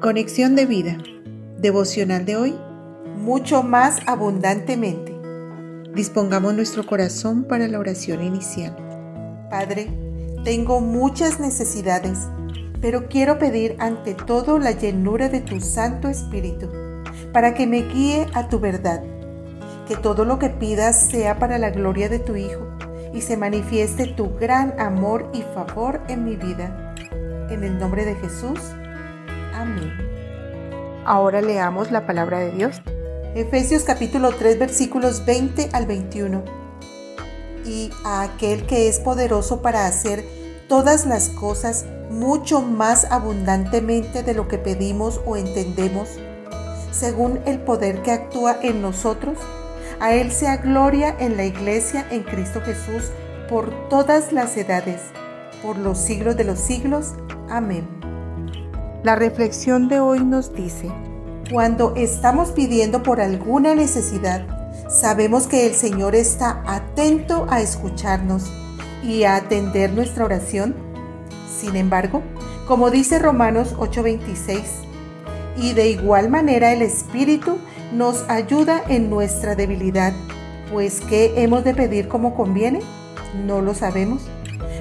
Conexión de vida. Devocional de hoy. Mucho más abundantemente. Dispongamos nuestro corazón para la oración inicial. Padre, tengo muchas necesidades, pero quiero pedir ante todo la llenura de tu Santo Espíritu, para que me guíe a tu verdad. Que todo lo que pidas sea para la gloria de tu Hijo y se manifieste tu gran amor y favor en mi vida. En el nombre de Jesús. Amén. Ahora leamos la palabra de Dios. Efesios capítulo 3 versículos 20 al 21. Y a aquel que es poderoso para hacer todas las cosas mucho más abundantemente de lo que pedimos o entendemos, según el poder que actúa en nosotros, a Él sea gloria en la iglesia en Cristo Jesús por todas las edades, por los siglos de los siglos. Amén. La reflexión de hoy nos dice, cuando estamos pidiendo por alguna necesidad, sabemos que el Señor está atento a escucharnos y a atender nuestra oración. Sin embargo, como dice Romanos 8:26, y de igual manera el Espíritu nos ayuda en nuestra debilidad, pues ¿qué hemos de pedir como conviene? No lo sabemos,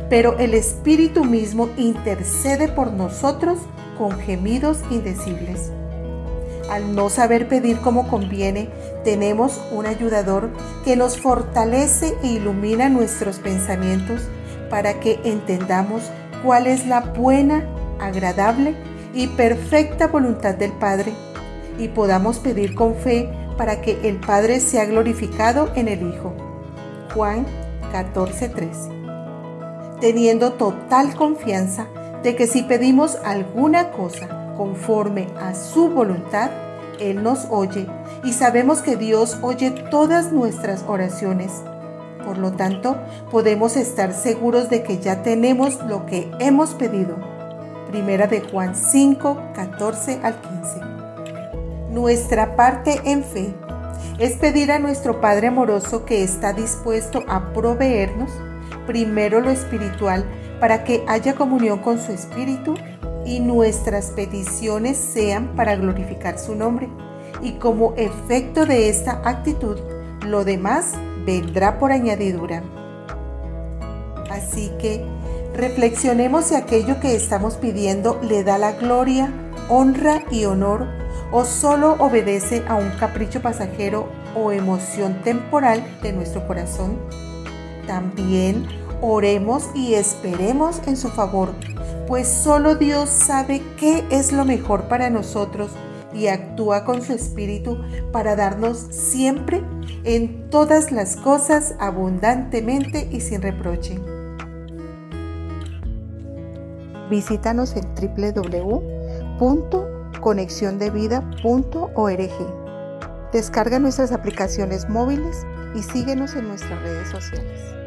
pero el Espíritu mismo intercede por nosotros con gemidos indecibles. Al no saber pedir como conviene, tenemos un ayudador que nos fortalece e ilumina nuestros pensamientos para que entendamos cuál es la buena, agradable y perfecta voluntad del Padre y podamos pedir con fe para que el Padre sea glorificado en el Hijo. Juan 14:13. Teniendo total confianza de que si pedimos alguna cosa conforme a su voluntad, Él nos oye y sabemos que Dios oye todas nuestras oraciones. Por lo tanto, podemos estar seguros de que ya tenemos lo que hemos pedido. Primera de Juan 5, 14 al 15. Nuestra parte en fe es pedir a nuestro Padre amoroso que está dispuesto a proveernos primero lo espiritual para que haya comunión con su Espíritu y nuestras peticiones sean para glorificar su nombre. Y como efecto de esta actitud, lo demás vendrá por añadidura. Así que reflexionemos si aquello que estamos pidiendo le da la gloria, honra y honor o solo obedece a un capricho pasajero o emoción temporal de nuestro corazón. También Oremos y esperemos en su favor, pues solo Dios sabe qué es lo mejor para nosotros y actúa con su espíritu para darnos siempre en todas las cosas abundantemente y sin reproche. Visítanos en www.conexiondevida.org. Descarga nuestras aplicaciones móviles y síguenos en nuestras redes sociales.